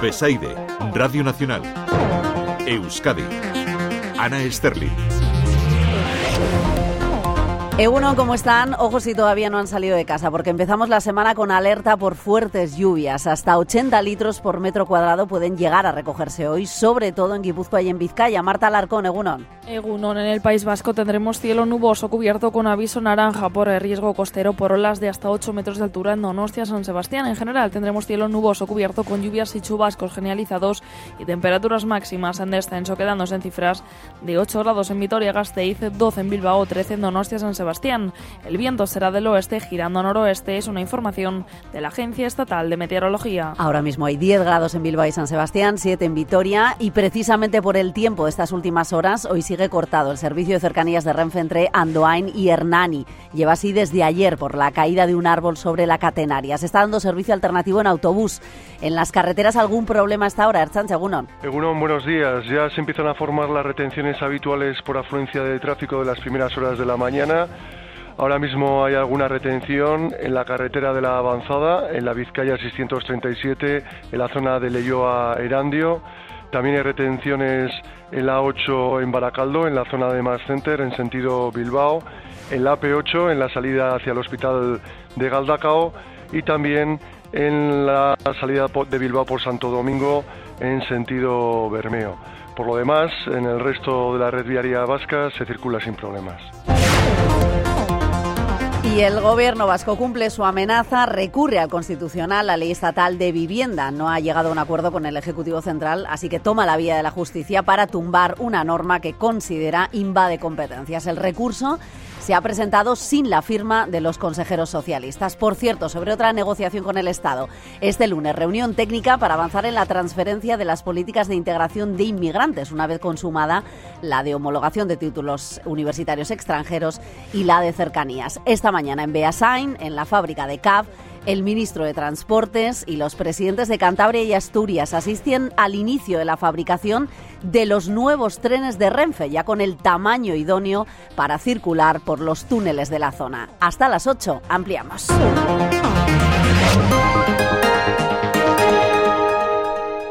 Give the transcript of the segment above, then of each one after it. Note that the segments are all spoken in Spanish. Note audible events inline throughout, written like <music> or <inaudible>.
Besaide, Radio Nacional. Euskadi. Ana Sterling. Eguno, ¿cómo están? Ojos si todavía no han salido de casa, porque empezamos la semana con alerta por fuertes lluvias. Hasta 80 litros por metro cuadrado pueden llegar a recogerse hoy, sobre todo en Guipúzcoa y en Vizcaya. Marta Alarcón, Egunon. Egunon, en el País Vasco tendremos cielo nuboso cubierto con aviso naranja por riesgo costero por olas de hasta 8 metros de altura en Donostia, San Sebastián. En general tendremos cielo nuboso cubierto con lluvias y chubascos generalizados y temperaturas máximas en descenso, quedándose en cifras de 8 grados en Vitoria-Gasteiz, 12 en Bilbao, 13 en Donostia, San Sebastián. Sebastián. El viento será del oeste girando a noroeste, es una información de la Agencia Estatal de Meteorología. Ahora mismo hay 10 grados en Bilbao y San Sebastián, 7 en Vitoria y precisamente por el tiempo de estas últimas horas hoy sigue cortado el servicio de cercanías de Renfe entre Andoain y Hernani. Lleva así desde ayer por la caída de un árbol sobre la catenaria. Se está dando servicio alternativo en autobús. En las carreteras algún problema hasta ahora, Erchan Egunon. Egunon, buenos días. Ya se empiezan a formar las retenciones habituales por afluencia de tráfico de las primeras horas de la mañana. Ahora mismo hay alguna retención en la carretera de la Avanzada, en la Vizcaya 637, en la zona de Leyoa Erandio. También hay retenciones en la 8 en Baracaldo, en la zona de Mass Center, en sentido Bilbao, en la AP8, en la salida hacia el hospital de Galdacao y también en la salida de Bilbao por Santo Domingo en sentido Bermeo. Por lo demás, en el resto de la red viaria vasca se circula sin problemas. El gobierno vasco cumple su amenaza, recurre al Constitucional, la ley estatal de vivienda. No ha llegado a un acuerdo con el Ejecutivo Central, así que toma la vía de la justicia para tumbar una norma que considera invade competencias. El recurso se ha presentado sin la firma de los consejeros socialistas. Por cierto, sobre otra negociación con el Estado, este lunes reunión técnica para avanzar en la transferencia de las políticas de integración de inmigrantes, una vez consumada la de homologación de títulos universitarios extranjeros y la de cercanías. Esta mañana en Beasain, en la fábrica de CAV, el ministro de Transportes y los presidentes de Cantabria y Asturias asisten al inicio de la fabricación de los nuevos trenes de Renfe, ya con el tamaño idóneo para circular por los túneles de la zona. Hasta las 8 ampliamos.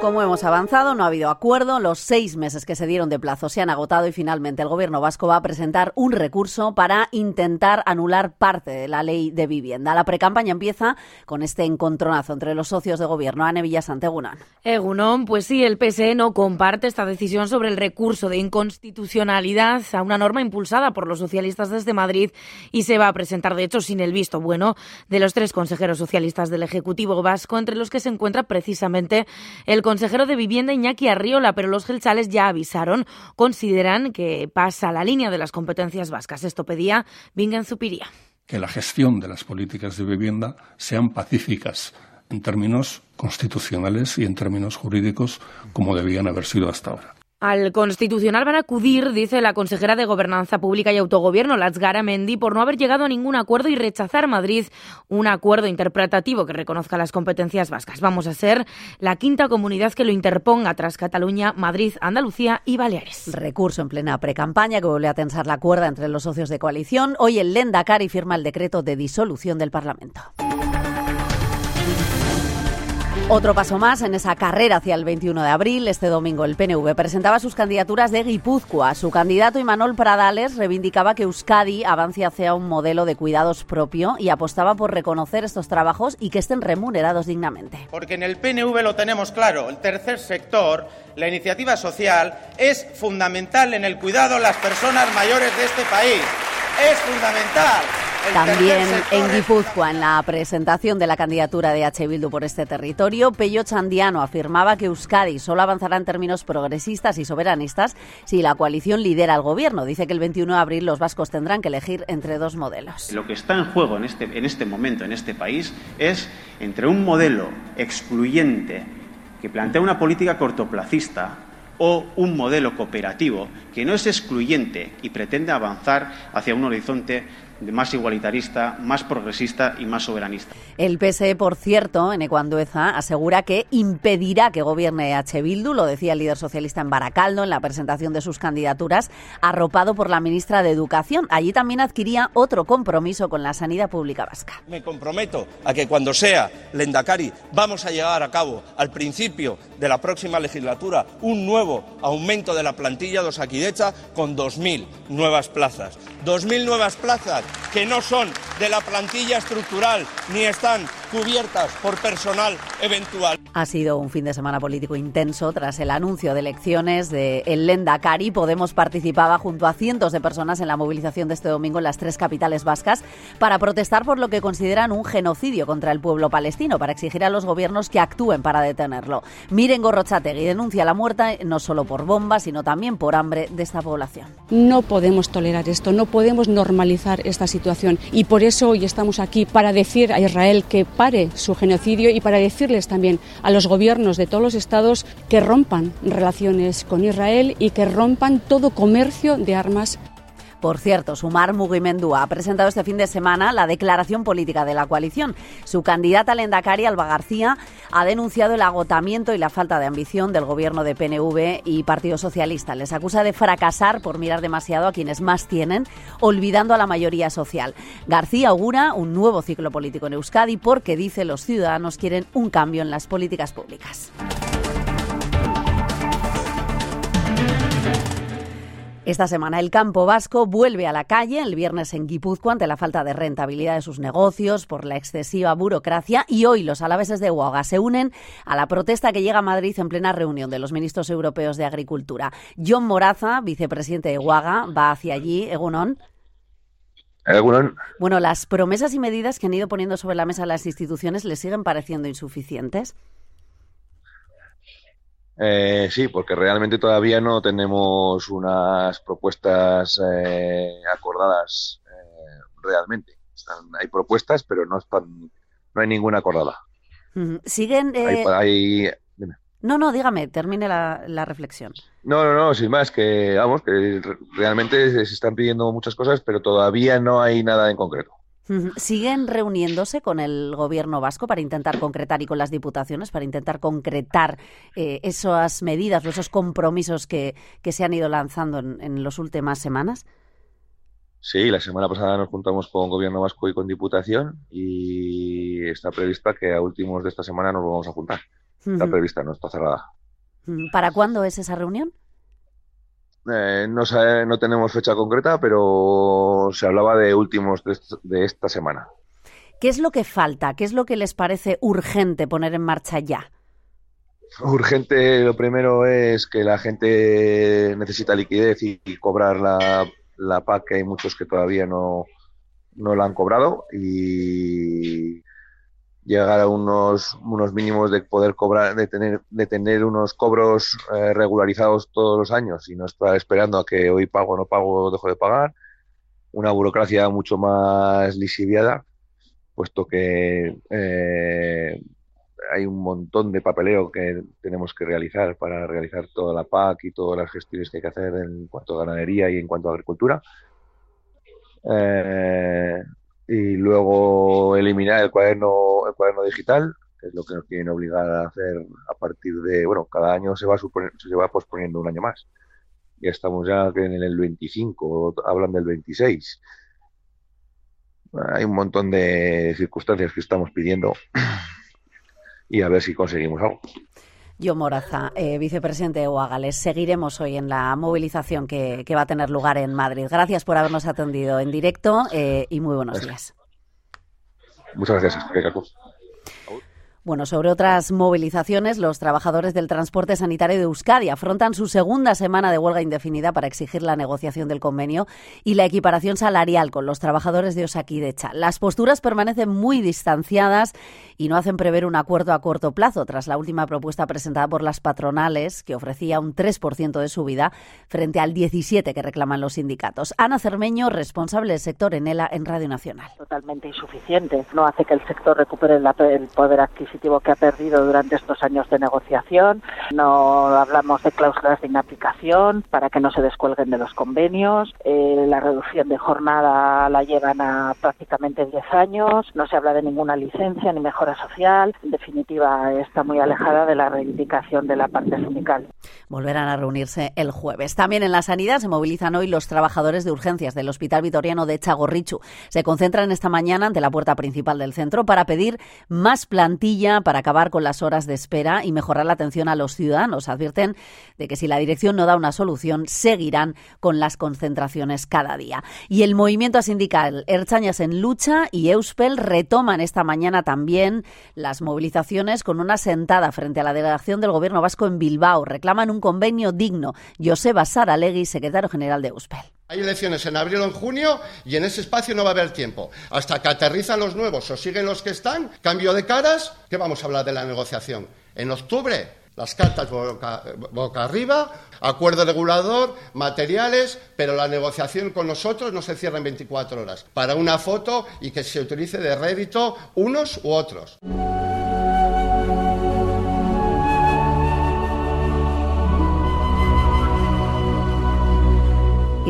Como hemos avanzado, no ha habido acuerdo. Los seis meses que se dieron de plazo se han agotado y finalmente el Gobierno vasco va a presentar un recurso para intentar anular parte de la ley de vivienda. La precampaña empieza con este encontronazo entre los socios de Gobierno. Ane Villasante Egunon. Egunon, pues sí, el PSE no comparte esta decisión sobre el recurso de inconstitucionalidad a una norma impulsada por los socialistas desde Madrid y se va a presentar, de hecho, sin el visto bueno de los tres consejeros socialistas del Ejecutivo vasco, entre los que se encuentra precisamente el consejero de Vivienda Iñaki Arriola, pero los gelchales ya avisaron, consideran que pasa la línea de las competencias vascas. Esto pedía Vingen Zupiría. Que la gestión de las políticas de vivienda sean pacíficas en términos constitucionales y en términos jurídicos como debían haber sido hasta ahora. Al Constitucional van a acudir, dice la consejera de Gobernanza Pública y Autogobierno, Latzgara Mendi, por no haber llegado a ningún acuerdo y rechazar Madrid un acuerdo interpretativo que reconozca las competencias vascas. Vamos a ser la quinta comunidad que lo interponga tras Cataluña, Madrid, Andalucía y Baleares. Recurso en plena precampaña que vuelve a tensar la cuerda entre los socios de coalición. Hoy el Lendakari firma el decreto de disolución del Parlamento. Otro paso más en esa carrera hacia el 21 de abril. Este domingo el PNV presentaba sus candidaturas de Guipúzcoa. Su candidato Imanol Pradales reivindicaba que Euskadi avance hacia un modelo de cuidados propio y apostaba por reconocer estos trabajos y que estén remunerados dignamente. Porque en el PNV lo tenemos claro, el tercer sector, la iniciativa social, es fundamental en el cuidado de las personas mayores de este país. Es fundamental. También en Guipúzcoa, en la presentación de la candidatura de H. Bildu por este territorio, Pello Chandiano afirmaba que Euskadi solo avanzará en términos progresistas y soberanistas si la coalición lidera el gobierno. Dice que el 21 de abril los vascos tendrán que elegir entre dos modelos. Lo que está en juego en este, en este momento, en este país, es entre un modelo excluyente que plantea una política cortoplacista o un modelo cooperativo que no es excluyente y pretende avanzar hacia un horizonte más igualitarista, más progresista y más soberanista. El PSE, por cierto, en Ecuandueza, asegura que impedirá que gobierne H. Bildu, lo decía el líder socialista en Baracaldo en la presentación de sus candidaturas, arropado por la ministra de Educación. Allí también adquiría otro compromiso con la sanidad pública vasca. Me comprometo a que cuando sea Lendakari vamos a llevar a cabo al principio de la próxima legislatura un nuevo aumento de la plantilla de Osakidecha con 2.000 nuevas plazas. 2.000 nuevas plazas que no son de la plantilla estructural ni están cubiertas por personal eventual. Ha sido un fin de semana político intenso tras el anuncio de elecciones de el Lendakari. Podemos participaba junto a cientos de personas en la movilización de este domingo en las tres capitales vascas para protestar por lo que consideran un genocidio contra el pueblo palestino, para exigir a los gobiernos que actúen para detenerlo. Miren Gorrochategui denuncia la muerte no solo por bombas, sino también por hambre de esta población. No podemos tolerar esto, no podemos normalizar esta situación y por eso hoy estamos aquí para decir a Israel que pare su genocidio y para decirles también a los gobiernos de todos los estados que rompan relaciones con Israel y que rompan todo comercio de armas por cierto, Sumar Mugimendua ha presentado este fin de semana la declaración política de la coalición. Su candidata Lendakari, Alba García, ha denunciado el agotamiento y la falta de ambición del gobierno de PNV y Partido Socialista. Les acusa de fracasar por mirar demasiado a quienes más tienen, olvidando a la mayoría social. García augura un nuevo ciclo político en Euskadi porque dice los ciudadanos quieren un cambio en las políticas públicas. Esta semana el campo vasco vuelve a la calle el viernes en Guipúzcoa ante la falta de rentabilidad de sus negocios por la excesiva burocracia y hoy los alaveses de Huaga se unen a la protesta que llega a Madrid en plena reunión de los ministros europeos de Agricultura. John Moraza, vicepresidente de Huaga, va hacia allí. Egunon. Egunon. Bueno, las promesas y medidas que han ido poniendo sobre la mesa las instituciones le siguen pareciendo insuficientes. Eh, sí, porque realmente todavía no tenemos unas propuestas eh, acordadas eh, realmente. hay propuestas, pero no están, no hay ninguna acordada. Siguen. Hay, no, no, dígame, termine la, la, reflexión. No, no, no, sin más, que vamos, que realmente se están pidiendo muchas cosas, pero todavía no hay nada en concreto. ¿Siguen reuniéndose con el gobierno vasco para intentar concretar y con las diputaciones para intentar concretar eh, esas medidas o esos compromisos que, se han ido lanzando en, las últimas semanas? Sí, la semana pasada nos juntamos con Gobierno Vasco y con Diputación y está prevista que a últimos de esta semana nos vamos a juntar. Está prevista, no está cerrada. ¿Para cuándo es esa reunión? Eh, no, no tenemos fecha concreta, pero se hablaba de últimos de, esta semana. ¿Qué es lo que falta? ¿Qué es lo que les parece urgente poner en marcha ya? Urgente, lo primero es que la gente necesita liquidez y, cobrar la, la, PAC, que hay muchos que todavía no, no la han cobrado. Y llegar a unos, unos mínimos de poder cobrar, de tener, de tener unos cobros eh, regularizados todos los años y no estar esperando a que hoy pago, no pago, dejo de pagar. Una burocracia mucho más lisiviada, puesto que eh, hay un montón de papeleo que tenemos que realizar para realizar toda la PAC y todas las gestiones que hay que hacer en cuanto a ganadería y en cuanto a agricultura. Eh, y luego eliminar el cuaderno, cuaderno digital, que es lo que nos quieren obligar a hacer a partir de, bueno, cada año se va, se va posponiendo un año más. Ya estamos ya en el 25, hablan del 26. Hay un montón de circunstancias que estamos pidiendo <clears throat> y a ver si conseguimos algo. Yo Moraza, eh, vicepresidente de Uagales. Seguiremos hoy en la movilización que, va a tener lugar en Madrid. Gracias por habernos atendido en directo eh, y muy buenos días. Muchas gracias. Bueno, sobre otras movilizaciones, los trabajadores del transporte sanitario de Euskadi afrontan su segunda semana de huelga indefinida para exigir la negociación del convenio y la equiparación salarial con los trabajadores de Osakidecha. Las posturas permanecen muy distanciadas y no hacen prever un acuerdo a corto plazo tras la última propuesta presentada por las patronales que ofrecía un 3% de subida frente al 17 que reclaman los sindicatos. Ana Cermeño, responsable del sector en ELA en Radio Nacional. Totalmente insuficiente. No hace que el sector recupere el poder adquisitivo que ha perdido durante estos años de negociación. No hablamos de cláusulas de inaplicación para que no se descuelguen de los convenios. Eh, la reducción de jornada la llevan a prácticamente 10 años. No se habla de ninguna licencia ni mejora social. En definitiva, está muy alejada de la reivindicación de la parte sindical. Volverán a reunirse el jueves. También en la sanidad se movilizan hoy los trabajadores de urgencias del Hospital Vitoriano de Chagorrichu. Se concentran esta mañana ante la puerta principal del centro para pedir más para acabar con las horas de espera y mejorar la atención a los ciudadanos. Advierten de que si la dirección no da una solución, seguirán con las concentraciones cada día. Y el movimiento sindical Erchañas en lucha y Euspel retoman esta mañana también las movilizaciones con una sentada frente a la delegación del Gobierno vasco en Bilbao. Reclaman un convenio digno. Joseba Saralegui, secretario general de Euspel. Hay elecciones en abril o en junio y en ese espacio no va a haber tiempo. Hasta que aterrizan los nuevos o siguen los que están, cambio de caras, ¿qué vamos a hablar de la negociación? En octubre, las cartas boca, boca, arriba, acuerdo regulador, materiales, pero la negociación con nosotros no se cierra en 24 horas. Para una foto y que se utilice de rédito unos u otros.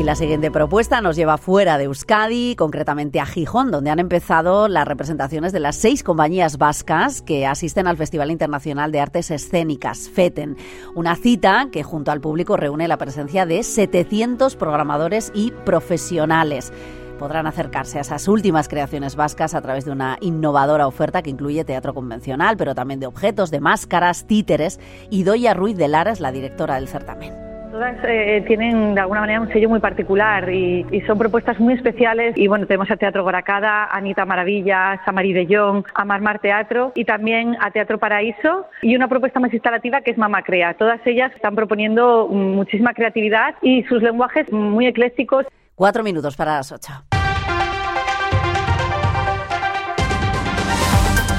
La siguiente propuesta nos lleva fuera de Euskadi, concretamente a Gijón, donde han empezado las representaciones de las seis compañías vascas que asisten al Festival Internacional de Artes Escénicas, FETEN. Una cita que junto al público reúne la presencia de 700 programadores y profesionales podrán acercarse a esas últimas creaciones vascas a través de una innovadora oferta que incluye teatro convencional, pero también de objetos, de máscaras, títeres. Y Doya Ruiz de Lara es la directora del certamen. Todas eh, tienen de alguna manera un sello muy particular y, son propuestas muy especiales. Y bueno, tenemos a Teatro Goracada, Anita Maravilla, Samari de Jong, a Marmar Teatro y también a Teatro Paraíso y una propuesta más instalativa que es Mama Crea. Todas ellas están proponiendo muchísima creatividad y sus lenguajes muy eclécticos. Cuatro minutos para las ocho.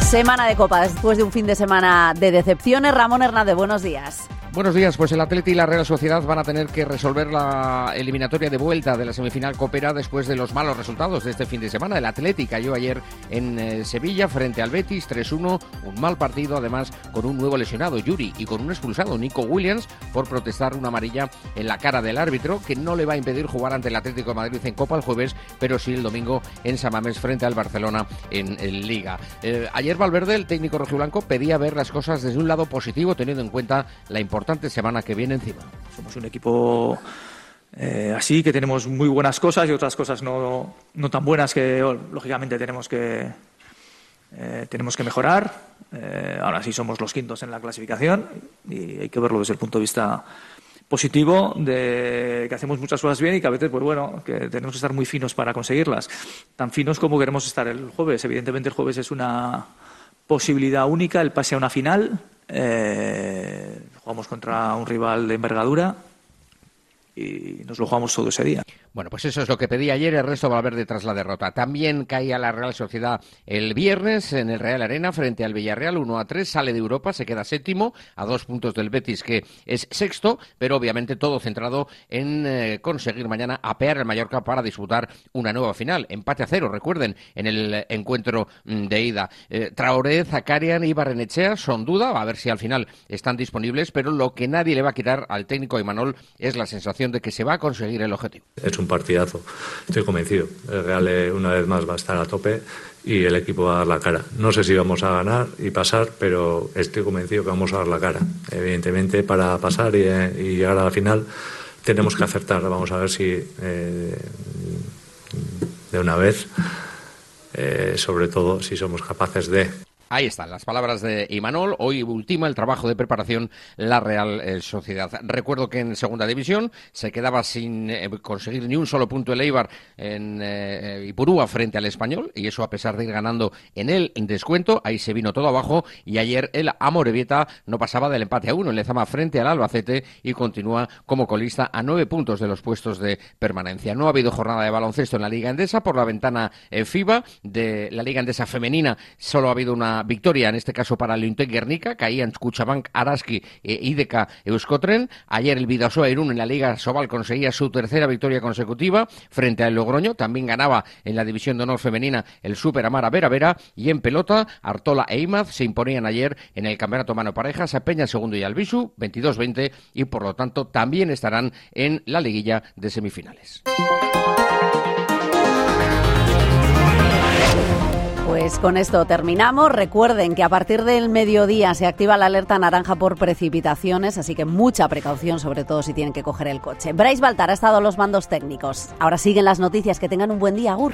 Semana de Copa, después de un fin de semana de decepciones. Ramón Hernández, buenos días. Buenos días, pues el Atleti y la Real Sociedad van a tener que resolver la eliminatoria de vuelta de la semifinal Copera después de los malos resultados de este fin de semana. El Atleti cayó ayer en eh, Sevilla frente al Betis 3-1, un mal partido además con un nuevo lesionado Yuri y con un expulsado Nico Williams por protestar una amarilla en la cara del árbitro que no le va a impedir jugar ante el Atlético de Madrid en Copa el jueves, pero sí el domingo en Samamés frente al Barcelona en, Liga. Eh, ayer Valverde, el técnico rojiblanco, pedía ver las cosas desde un lado positivo teniendo en cuenta la importancia semana que viene encima. Somos un equipo eh, así, que tenemos muy buenas cosas y otras cosas no, no tan buenas que lógicamente tenemos que, eh, tenemos que mejorar. Eh, ahora sí somos los quintos en la clasificación y hay que verlo desde el punto de vista positivo de que hacemos muchas cosas bien y que a veces, pues bueno, que tenemos que estar muy finos para conseguirlas. Tan finos como queremos estar el jueves. Evidentemente el jueves es una posibilidad única, el pase a una final. Eh, jugamos contra un rival de envergadura y nos lo jugamos todo ese día. Bueno, pues eso es lo que pedí ayer, el resto va a ver tras la derrota. También caía la Real Sociedad el viernes en el Real Arena frente al Villarreal 1 a 3, sale de Europa, se queda séptimo a dos puntos del Betis que es sexto, pero obviamente todo centrado en eh, conseguir mañana apear el Mallorca para disputar una nueva final. Empate a cero, recuerden, en el encuentro mm, de ida. Eh, Traoré, Zacarian y Barrenechea son duda, a ver si al final están disponibles, pero lo que nadie le va a quitar al técnico Imanol es la sensación de que se va a conseguir el objetivo. Un partidazo, estoy convencido. El Real eh, una vez más va a estar a tope y el equipo va a dar la cara. No sé si vamos a ganar y pasar, pero estoy convencido que vamos a dar la cara. Evidentemente, para pasar y, eh, llegar a la final tenemos que acertar. Vamos a ver si eh, de una vez, sobre todo, si somos capaces de Ahí están las palabras de Imanol. Hoy ultima el trabajo de preparación la Real eh, Sociedad. Recuerdo que en segunda división se quedaba sin eh, conseguir ni un solo punto el Eibar en eh, Ipurúa frente al Español y eso a pesar de ir ganando en el descuento. Ahí se vino todo abajo y ayer el Amorebieta no pasaba del empate a uno en Lezama frente al Albacete y continúa como colista a nueve puntos de los puestos de permanencia. No ha habido jornada de baloncesto en la Liga Endesa por la ventana FIBA de la Liga Endesa femenina. Solo ha habido una victoria, en este caso para el Intec Guernica, caían Cuchabank, Araski e Ideca Euskotren. Ayer el Vidasoa Irún en la Liga Sobal conseguía su tercera victoria consecutiva frente al Logroño. También ganaba en la división de honor femenina el Super Amara Vera Vera. Y en pelota, Artola e Imaz se imponían ayer en el Campeonato Mano Parejas a Peña Segundo y Albisu, 22-20, y por lo tanto también estarán en la liguilla de semifinales. Pues con esto terminamos. Recuerden que a partir del mediodía se activa la alerta naranja por precipitaciones, así que mucha precaución, sobre todo si tienen que coger el coche. Bryce Baltar ha estado a los mandos técnicos. Ahora siguen las noticias. Que tengan un buen día, Agur.